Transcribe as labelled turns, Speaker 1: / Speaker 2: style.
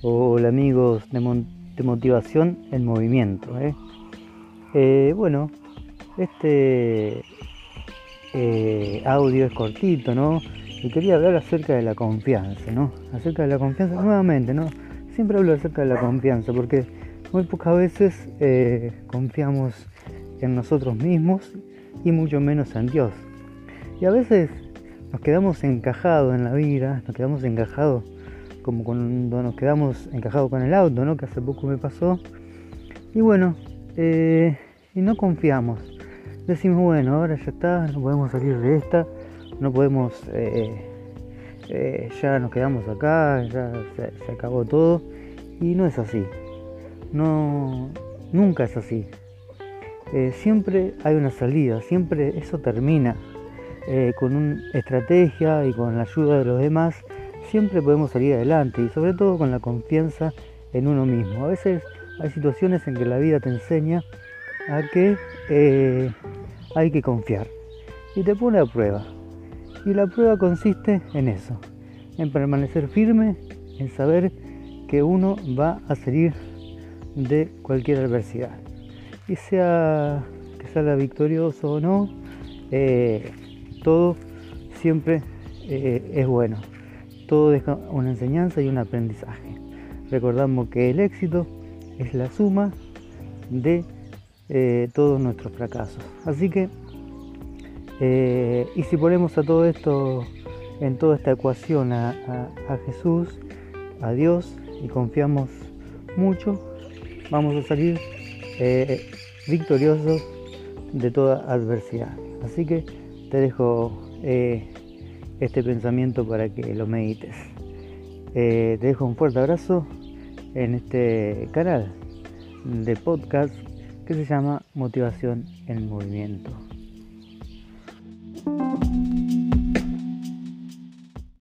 Speaker 1: Hola amigos de, Motivación en Movimiento. ¿eh? Eh, bueno, este eh, audio es cortito, ¿no? Y quería hablar acerca de la confianza, ¿no? Acerca de la confianza nuevamente, ¿no? Siempre hablo acerca de la confianza porque muy pocas veces confiamos en nosotros mismos y mucho menos en Dios. Y a veces nos quedamos encajados en la vida, nos quedamos encajados como cuando nos quedamos encajados con el auto, ¿no? Que hace poco me pasó. Y bueno, eh, y no confiamos. Decimos, bueno, ahora ya está, no podemos salir de esta, no podemos, eh, eh, ya nos quedamos acá, ya se, acabó todo. Y no es así. No, nunca es así. siempre hay una salida, siempre eso termina con una estrategia y con la ayuda de los demás siempre podemos salir adelante y sobre todo con la confianza en uno mismo. A veces hay situaciones en que la vida te enseña a que eh, hay que confiar y te pone a prueba. Y la prueba consiste en eso, en permanecer firme, en saber que uno va a salir de cualquier adversidad. Y sea que salga victorioso o no, eh, todo siempre eh, es bueno todo deja una enseñanza y un aprendizaje. Recordamos que el éxito es la suma de eh, todos nuestros fracasos. Así que, eh, y si ponemos a todo esto, en toda esta ecuación a, Jesús, a Dios, y confiamos mucho, vamos a salir eh, victoriosos de toda adversidad. Así que te dejo este pensamiento para que lo medites. Eh, te dejo un fuerte abrazo en este canal de podcast que se llama Motivación en Movimiento.